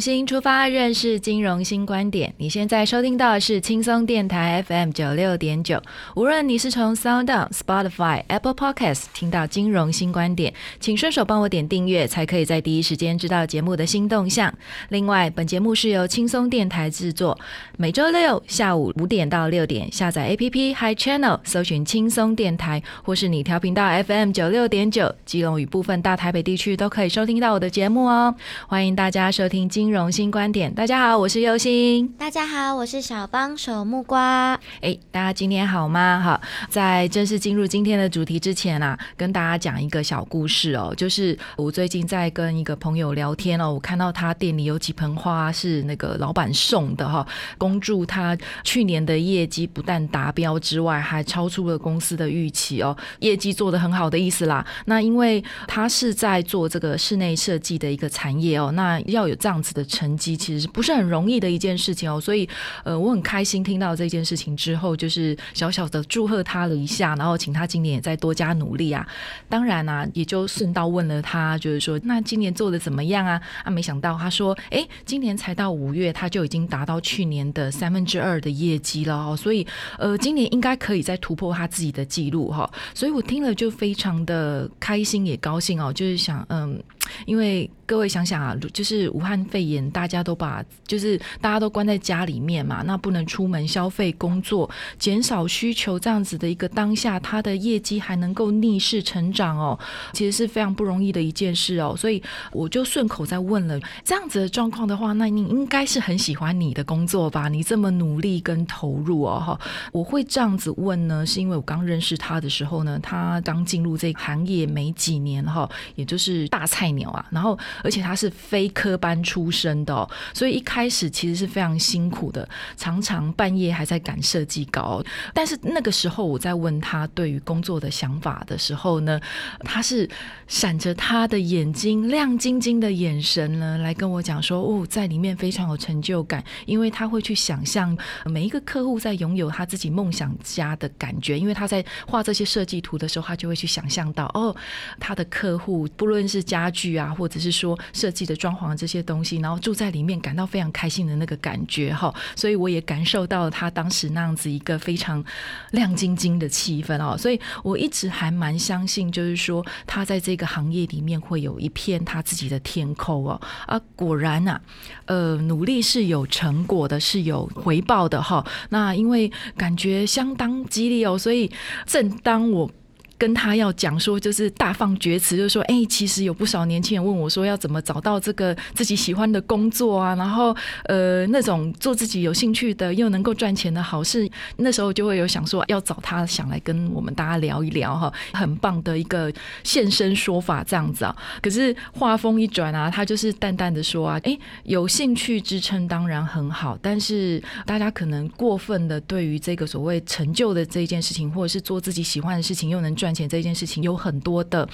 新出发，认识金融新观点。你现在收听到的是轻松电台 FM 九六点九。无论你是从 Sound、Spotify、Apple Podcasts 听到金融新观点，请顺手帮我点订阅，才可以在第一时间知道节目的新动向。另外，本节目是由轻松电台制作，每周六下午五点到六点，下载 APP Hi Channel，搜寻轻松电台，或是你调频道 FM 九六点九，基隆与部分大台北地区都可以收听到我的节目哦。欢迎大家收听。金融新观点，大家好，我是优心。大家好，我是小帮手木瓜。哎，大家今天好吗？哈，在正式进入今天的主题之前啊，跟大家讲一个小故事哦。就是我最近在跟一个朋友聊天哦，我看到他店里有几盆花是那个老板送的哈，恭祝他去年的业绩不但达标之外，还超出了公司的预期哦，业绩做得很好的意思啦。那因为他是在做这个室内设计的一个产业哦，那要有这。样子的成绩其实是不是很容易的一件事情哦，所以呃，我很开心听到这件事情之后，就是小小的祝贺他了一下，然后请他今年也再多加努力啊。当然啊，也就顺道问了他，就是说那今年做的怎么样啊？啊，没想到他说，哎，今年才到五月，他就已经达到去年的三分之二的业绩了哦，所以呃，今年应该可以再突破他自己的记录哈。所以我听了就非常的开心也高兴哦，就是想嗯，因为。各位想想啊，就是武汉肺，大家都把就是大家都关在家里面嘛，那不能出门消费、工作，减少需求这样子的一个当下，他的业绩还能够逆势成长哦，其实是非常不容易的一件事哦。所以我就顺口再问了，这样子的状况的话，那你应该是很喜欢你的工作吧？你这么努力跟投入哦，哈，我会这样子问呢，是因为我刚认识他的时候呢，他刚进入这个行业没几年哈，也就是大菜鸟啊，然后。而且他是非科班出身生的，所以一开始其实是非常辛苦的，常常半夜还在赶设计稿。但是那个时候我在问他对于工作的想法的时候呢，他是闪着他的眼睛亮晶晶的眼神呢，来跟我讲说：“哦，在里面非常有成就感，因为他会去想象每一个客户在拥有他自己梦想家的感觉。因为他在画这些设计图的时候，他就会去想象到哦，他的客户不论是家具啊，或者是说。”设计的装潢这些东西，然后住在里面感到非常开心的那个感觉哈，所以我也感受到他当时那样子一个非常亮晶晶的气氛哦，所以我一直还蛮相信，就是说他在这个行业里面会有一片他自己的天空哦啊，果然啊，呃，努力是有成果的，是有回报的哈。那因为感觉相当激励哦，所以正当我。跟他要讲说，就是大放厥词，就是说，哎，其实有不少年轻人问我说，要怎么找到这个自己喜欢的工作啊？然后，呃，那种做自己有兴趣的又能够赚钱的好事，那时候就会有想说，要找他想来跟我们大家聊一聊哈，很棒的一个现身说法这样子啊。可是话锋一转啊，他就是淡淡的说啊，哎，有兴趣支撑当然很好，但是大家可能过分的对于这个所谓成就的这一件事情，或者是做自己喜欢的事情又能赚。赚钱这件事情有很多的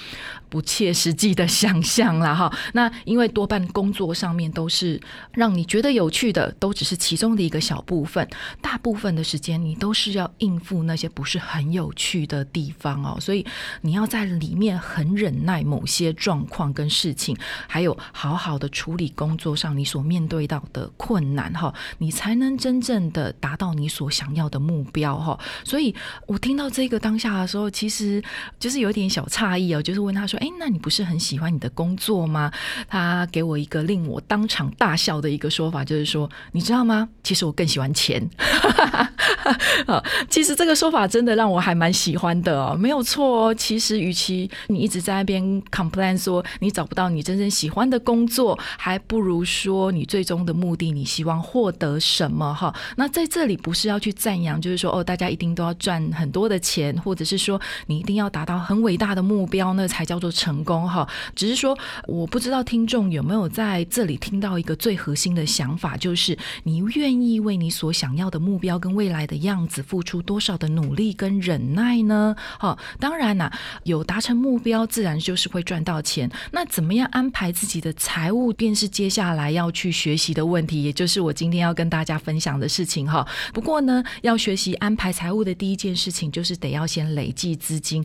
不切实际的想象了哈。那因为多半工作上面都是让你觉得有趣的，都只是其中的一个小部分。大部分的时间你都是要应付那些不是很有趣的地方哦。所以你要在里面很忍耐某些状况跟事情，还有好好的处理工作上你所面对到的困难哈，你才能真正的达到你所想要的目标哈。所以我听到这个当下的时候，其实。就是有点小诧异哦，就是问他说：“哎，那你不是很喜欢你的工作吗？”他给我一个令我当场大笑的一个说法，就是说：“你知道吗？其实我更喜欢钱。”，其实这个说法真的让我还蛮喜欢的哦，没有错哦。其实，与其你一直在那边 complain 说你找不到你真正喜欢的工作，还不如说你最终的目的，你希望获得什么？哈，那在这里不是要去赞扬，就是说哦，大家一定都要赚很多的钱，或者是说你一定要达到很伟大的目标，那才叫做成功。哈，只是说我不知道听众有没有在这里听到一个最核心的想法，就是你愿意为你所想要的目标跟未来的样子付出多少的努力跟忍耐呢？好，当然呐，有达成目标，自然就是会赚到钱。那怎么样安排自己的财务，便是接下来要去学习的问题，也就是我今天要跟大家分享的事情哈。不过呢，要学习安排财务的第一件事情，就是得要先累积资金。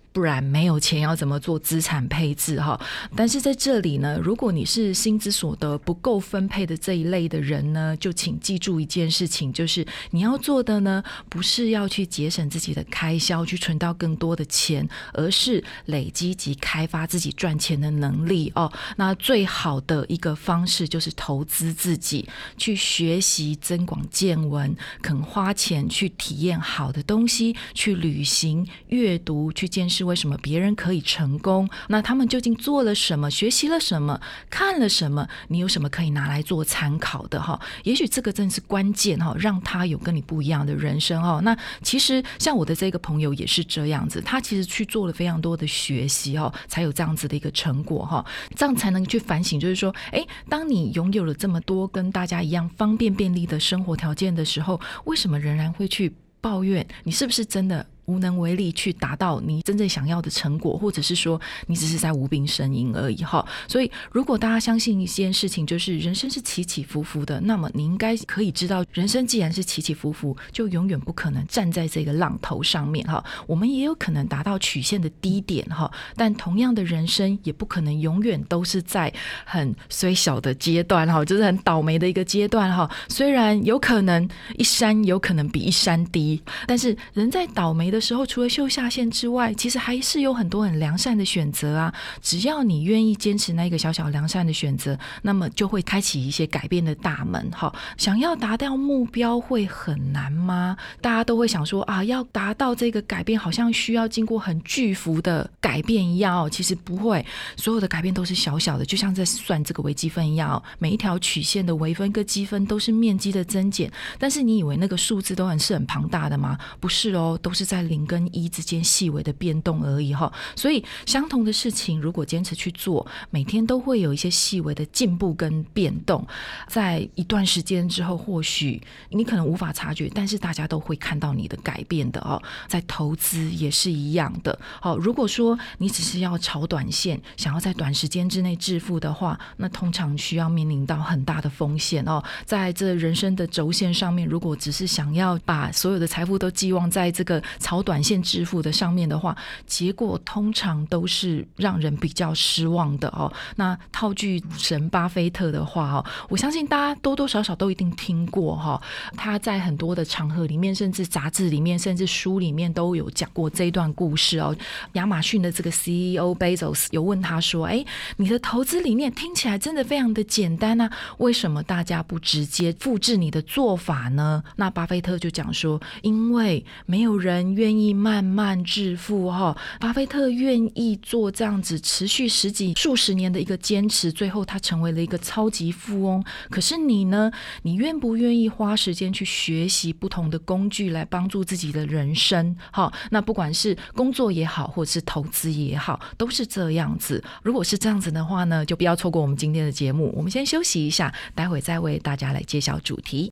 不然没有钱要怎么做资产配置哈？但是在这里呢，如果你是薪资所得不够分配的这一类的人呢，就请记住一件事情，就是你要做的呢，不是要去节省自己的开销，去存到更多的钱，而是累积及开发自己赚钱的能力哦。那最好的一个方式就是投资自己，去学习、增广见闻，肯花钱去体验好的东西，去旅行、阅读、去见识。是为什么别人可以成功？那他们究竟做了什么？学习了什么？看了什么？你有什么可以拿来做参考的？哈，也许这个正是关键哈，让他有跟你不一样的人生哈。那其实像我的这个朋友也是这样子，他其实去做了非常多的学习哈，才有这样子的一个成果哈。这样才能去反省，就是说，哎，当你拥有了这么多跟大家一样方便便利的生活条件的时候，为什么仍然会去抱怨？你是不是真的？无能为力去达到你真正想要的成果，或者是说你只是在无病呻吟而已哈。所以，如果大家相信一件事情，就是人生是起起伏伏的，那么你应该可以知道，人生既然是起起伏伏，就永远不可能站在这个浪头上面哈。我们也有可能达到曲线的低点哈，但同样的人生也不可能永远都是在很虽小的阶段哈，就是很倒霉的一个阶段哈。虽然有可能一山有可能比一山低，但是人在倒霉的。时候，除了秀下限之外，其实还是有很多很良善的选择啊。只要你愿意坚持那个小小良善的选择，那么就会开启一些改变的大门。哈，想要达到目标会很难吗？大家都会想说啊，要达到这个改变，好像需要经过很巨幅的改变一样哦。其实不会，所有的改变都是小小的，就像在算这个微积分一样哦。每一条曲线的微分跟积分都是面积的增减，但是你以为那个数字都很是很庞大的吗？不是哦，都是在。零跟一之间细微的变动而已哈，所以相同的事情，如果坚持去做，每天都会有一些细微的进步跟变动。在一段时间之后，或许你可能无法察觉，但是大家都会看到你的改变的哦。在投资也是一样的。好，如果说你只是要炒短线，想要在短时间之内致富的话，那通常需要面临到很大的风险哦。在这人生的轴线上面，如果只是想要把所有的财富都寄望在这个短线致富的上面的话，结果通常都是让人比较失望的哦。那套句神巴菲特的话哦，我相信大家多多少少都一定听过哈。他在很多的场合里面，甚至杂志里面，甚至书里面都有讲过这一段故事哦。亚马逊的这个 CEO Bezos 有问他说：“哎，你的投资理念听起来真的非常的简单啊，为什么大家不直接复制你的做法呢？”那巴菲特就讲说：“因为没有人愿。”意慢慢致富哈，巴菲特愿意做这样子持续十几数十年的一个坚持，最后他成为了一个超级富翁。可是你呢？你愿不愿意花时间去学习不同的工具来帮助自己的人生？哈，那不管是工作也好，或者是投资也好，都是这样子。如果是这样子的话呢，就不要错过我们今天的节目。我们先休息一下，待会再为大家来揭晓主题。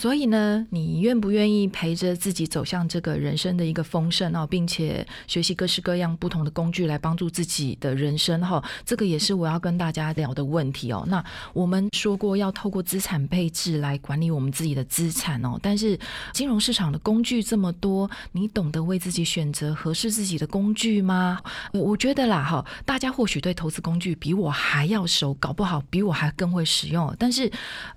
所以呢，你愿不愿意陪着自己走向这个人生的一个丰盛哦，并且学习各式各样不同的工具来帮助自己的人生哈？这个也是我要跟大家聊的问题哦。那我们说过要透过资产配置来管理我们自己的资产哦，但是金融市场的工具这么多，你懂得为自己选择合适自己的工具吗？我我觉得啦哈，大家或许对投资工具比我还要熟，搞不好比我还更会使用。但是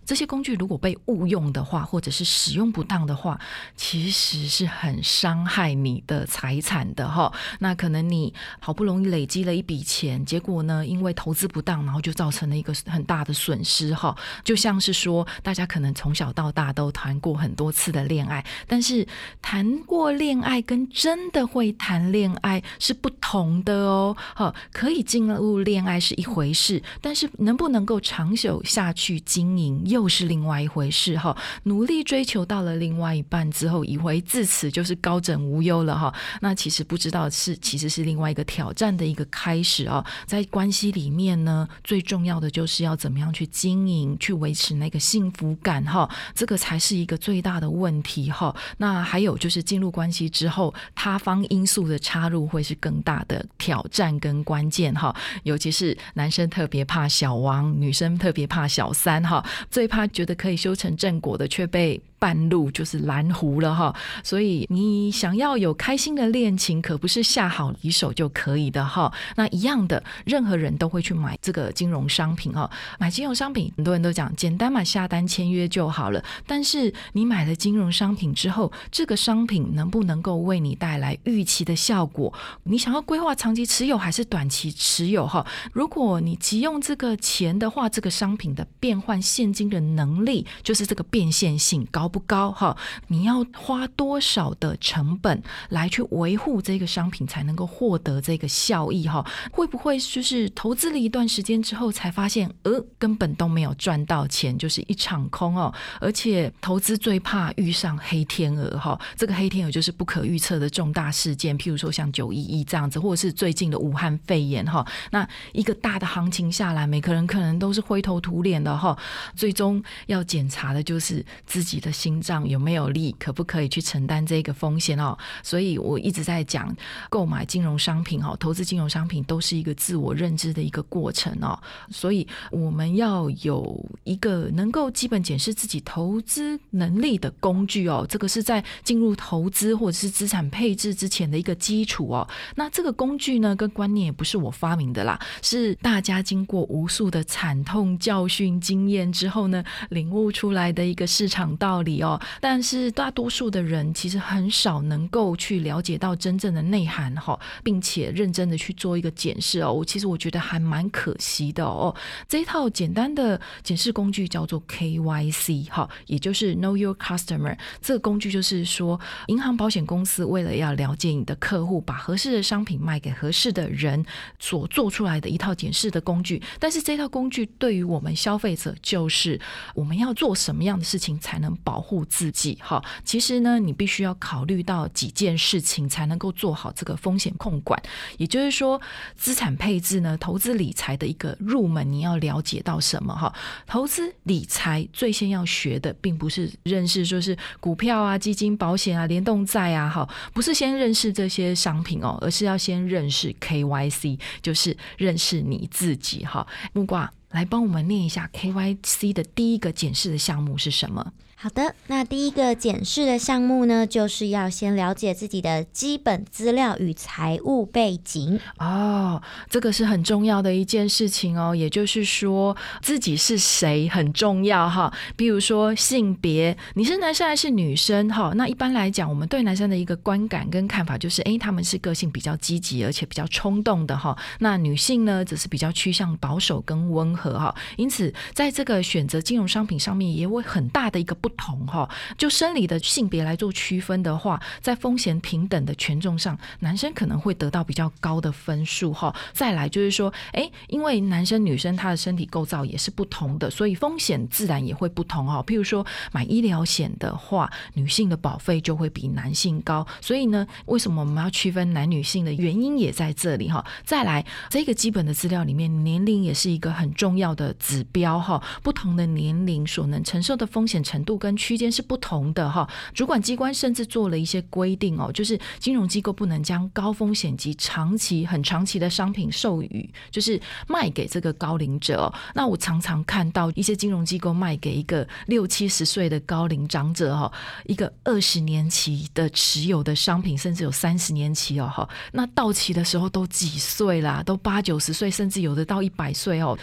这些工具如果被误用的话，或者是使用不当的话，其实是很伤害你的财产的哈。那可能你好不容易累积了一笔钱，结果呢，因为投资不当，然后就造成了一个很大的损失哈。就像是说，大家可能从小到大都谈过很多次的恋爱，但是谈过恋爱跟真的会谈恋爱是不同的哦。好，可以进入恋爱是一回事，但是能不能够长久下去经营又是另外一回事哈。努力追求到了另外一半之后，以为自此就是高枕无忧了哈。那其实不知道是其实是另外一个挑战的一个开始哦。在关系里面呢，最重要的就是要怎么样去经营，去维持那个幸福感哈。这个才是一个最大的问题哈。那还有就是进入关系之后，他方因素的插入会是更大的挑战跟关键哈。尤其是男生特别怕小王，女生特别怕小三哈。最怕觉得可以修成正果的。却被。半路就是蓝湖了哈，所以你想要有开心的恋情，可不是下好离手就可以的哈。那一样的，任何人都会去买这个金融商品哈。买金融商品，很多人都讲简单嘛，下单签约就好了。但是你买了金融商品之后，这个商品能不能够为你带来预期的效果？你想要规划长期持有还是短期持有哈？如果你急用这个钱的话，这个商品的变换现金的能力，就是这个变现性高。不高哈，你要花多少的成本来去维护这个商品，才能够获得这个效益哈？会不会就是投资了一段时间之后，才发现呃根本都没有赚到钱，就是一场空哦？而且投资最怕遇上黑天鹅哈，这个黑天鹅就是不可预测的重大事件，譬如说像九一一这样子，或者是最近的武汉肺炎哈。那一个大的行情下来，每个人可能都是灰头土脸的哈。最终要检查的就是自己的。心脏有没有力，可不可以去承担这个风险哦？所以我一直在讲，购买金融商品哦，投资金融商品都是一个自我认知的一个过程哦。所以我们要有一个能够基本检视自己投资能力的工具哦。这个是在进入投资或者是资产配置之前的一个基础哦。那这个工具呢，跟观念也不是我发明的啦，是大家经过无数的惨痛教训经验之后呢，领悟出来的一个市场道理。哦，但是大多数的人其实很少能够去了解到真正的内涵哈，并且认真的去做一个检视哦。我其实我觉得还蛮可惜的哦。这一套简单的检视工具叫做 KYC 哈，也就是 Know Your Customer。这个工具就是说，银行、保险公司为了要了解你的客户，把合适的商品卖给合适的人所做出来的一套检视的工具。但是这套工具对于我们消费者，就是我们要做什么样的事情才能保保护自己哈，其实呢，你必须要考虑到几件事情才能够做好这个风险控管。也就是说，资产配置呢，投资理财的一个入门，你要了解到什么哈？投资理财最先要学的，并不是认识说是股票啊、基金、保险啊、联动债啊，哈，不是先认识这些商品哦，而是要先认识 KYC，就是认识你自己哈。木瓜来帮我们念一下 KYC 的第一个检视的项目是什么？好的，那第一个检视的项目呢，就是要先了解自己的基本资料与财务背景哦，这个是很重要的一件事情哦。也就是说，自己是谁很重要哈。比如说性别，你是男生还是女生哈？那一般来讲，我们对男生的一个观感跟看法就是，哎，他们是个性比较积极，而且比较冲动的哈。那女性呢，则是比较趋向保守跟温和哈。因此，在这个选择金融商品上面，也会很大的一个不。同哈，就生理的性别来做区分的话，在风险平等的权重上，男生可能会得到比较高的分数哈。再来就是说，哎，因为男生女生他的身体构造也是不同的，所以风险自然也会不同哈。譬如说买医疗险的话，女性的保费就会比男性高，所以呢，为什么我们要区分男女性的原因也在这里哈。再来，这个基本的资料里面，年龄也是一个很重要的指标哈。不同的年龄所能承受的风险程度。跟区间是不同的哈。主管机关甚至做了一些规定哦，就是金融机构不能将高风险及长期很长期的商品授予，就是卖给这个高龄者。那我常常看到一些金融机构卖给一个六七十岁的高龄长者哈，一个二十年期的持有的商品，甚至有三十年期哦哈。那到期的时候都几岁啦？都八九十岁，甚至有的到一百岁哦。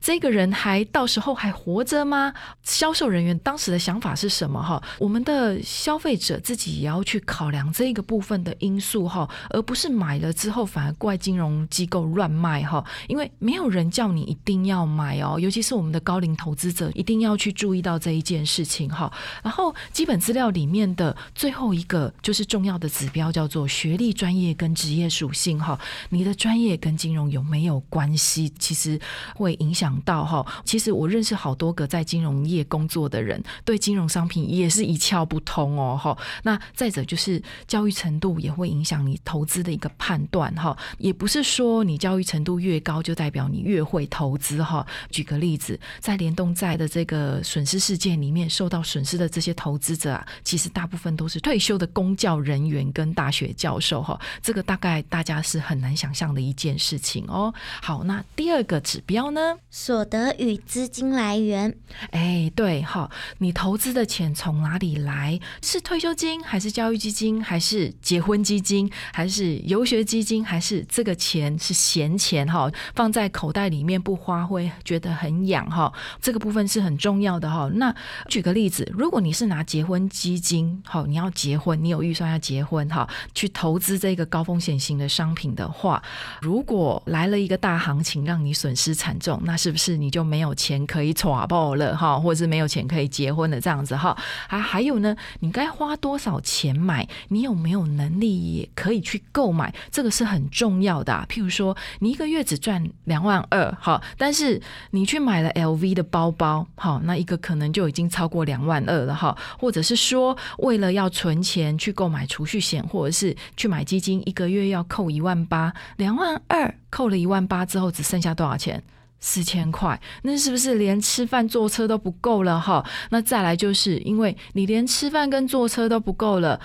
这个人还到时候还活着吗？销售人员当时的想想法是什么哈？我们的消费者自己也要去考量这个部分的因素哈，而不是买了之后反而怪金融机构乱卖哈。因为没有人叫你一定要买哦，尤其是我们的高龄投资者一定要去注意到这一件事情哈。然后基本资料里面的最后一个就是重要的指标叫做学历、专业跟职业属性哈。你的专业跟金融有没有关系？其实会影响到哈。其实我认识好多个在金融业工作的人，对金融商品也是一窍不通哦哈。那再者就是教育程度也会影响你投资的一个判断哈。也不是说你教育程度越高就代表你越会投资哈。举个例子，在联动债的这个损失事件里面，受到损失的这些投资者啊，其实大部分都是退休的公教人员跟大学教授哈。这个大概大家是很难想象的一件事情哦。好，那第二个指标呢？所得与资金来源。哎，对哈，你投投资的钱从哪里来？是退休金，还是教育基金，还是结婚基金，还是游学基金，还是这个钱是闲钱哈？放在口袋里面不花会觉得很痒哈。这个部分是很重要的哈。那举个例子，如果你是拿结婚基金，好，你要结婚，你有预算要结婚哈，去投资这个高风险型的商品的话，如果来了一个大行情让你损失惨重，那是不是你就没有钱可以耍爆了哈，或者是没有钱可以结婚了这样子哈？啊，还有呢，你该花多少钱买？你有没有能力也可以去购买？这个是很重要的。譬如说，你一个月只赚两万二，好，但是你去买了 LV 的包包，好，那一个可能就已经超过两万二了哈。或者是说，为了要存钱去购买储蓄险，或者是去买基金，一个月要扣一万八，两万二扣了一万八之后，只剩下多少钱？四千块，那是不是连吃饭坐车都不够了哈？那再来就是因为你连吃饭跟坐车都不够了。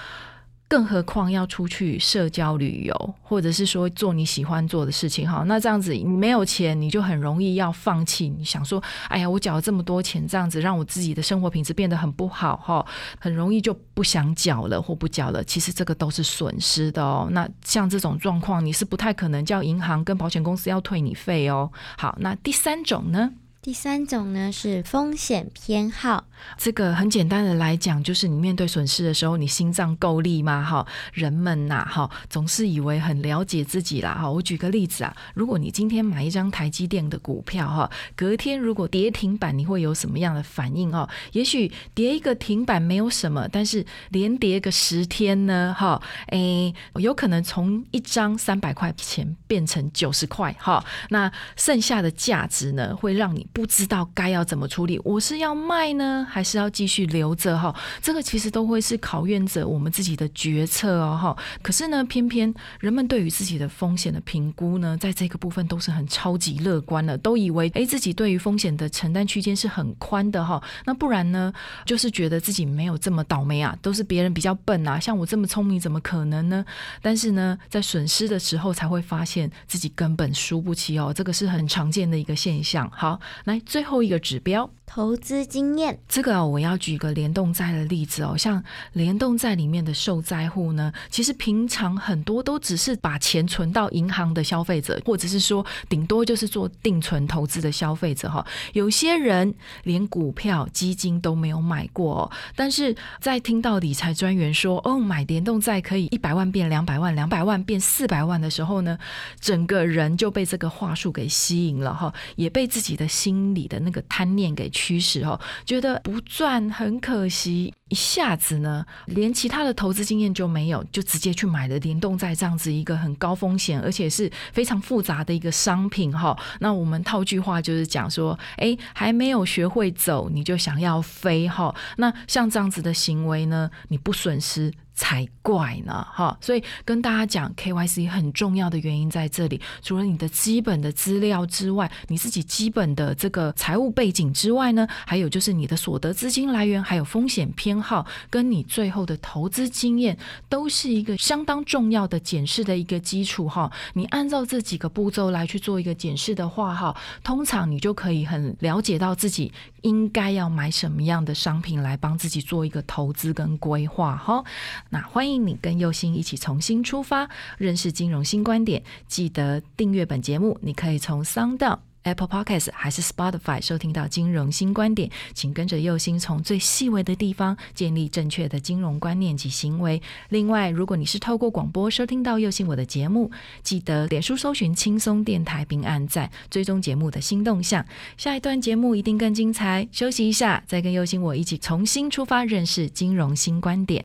更何况要出去社交旅游，或者是说做你喜欢做的事情哈，那这样子你没有钱，你就很容易要放弃。你想说，哎呀，我缴了这么多钱，这样子让我自己的生活品质变得很不好哈，很容易就不想缴了或不缴了。其实这个都是损失的哦。那像这种状况，你是不太可能叫银行跟保险公司要退你费哦。好，那第三种呢？第三种呢是风险偏好，这个很简单的来讲，就是你面对损失的时候，你心脏够力吗？哈，人们呐，哈，总是以为很了解自己啦。哈，我举个例子啊，如果你今天买一张台积电的股票，哈，隔天如果跌停板，你会有什么样的反应？哈，也许跌一个停板没有什么，但是连跌个十天呢？哈，诶，有可能从一张三百块钱变成九十块，哈，那剩下的价值呢，会让你。不知道该要怎么处理，我是要卖呢，还是要继续留着哈？这个其实都会是考验着我们自己的决策哦哈。可是呢，偏偏人们对于自己的风险的评估呢，在这个部分都是很超级乐观的，都以为诶自己对于风险的承担区间是很宽的哈。那不然呢，就是觉得自己没有这么倒霉啊，都是别人比较笨啊，像我这么聪明怎么可能呢？但是呢，在损失的时候才会发现自己根本输不起哦，这个是很常见的一个现象。好。来，最后一个指标。投资经验，这个我要举个联动债的例子哦。像联动债里面的受灾户呢，其实平常很多都只是把钱存到银行的消费者，或者是说顶多就是做定存投资的消费者哈。有些人连股票基金都没有买过，哦但是在听到理财专员说哦，买联动债可以一百万变两百万，两百万变四百万的时候呢，整个人就被这个话术给吸引了哈，也被自己的心心里的那个贪念给。驱使哦，觉得不赚很可惜，一下子呢，连其他的投资经验就没有，就直接去买了联动债这样子一个很高风险而且是非常复杂的一个商品哈。那我们套句话就是讲说，哎，还没有学会走，你就想要飞哈。那像这样子的行为呢，你不损失。才怪呢，哈！所以跟大家讲，KYC 很重要的原因在这里，除了你的基本的资料之外，你自己基本的这个财务背景之外呢，还有就是你的所得资金来源，还有风险偏号，跟你最后的投资经验，都是一个相当重要的检视的一个基础，哈！你按照这几个步骤来去做一个检视的话，哈，通常你就可以很了解到自己应该要买什么样的商品来帮自己做一个投资跟规划，哈。那欢迎你跟佑星一起重新出发，认识金融新观点。记得订阅本节目，你可以从 Sound。Apple Podcast 还是 Spotify 收听到金融新观点，请跟着右心从最细微的地方建立正确的金融观念及行为。另外，如果你是透过广播收听到右心我的节目，记得脸书搜寻轻松电台并按赞，追踪节目的新动向。下一段节目一定更精彩，休息一下，再跟右心我一起重新出发，认识金融新观点。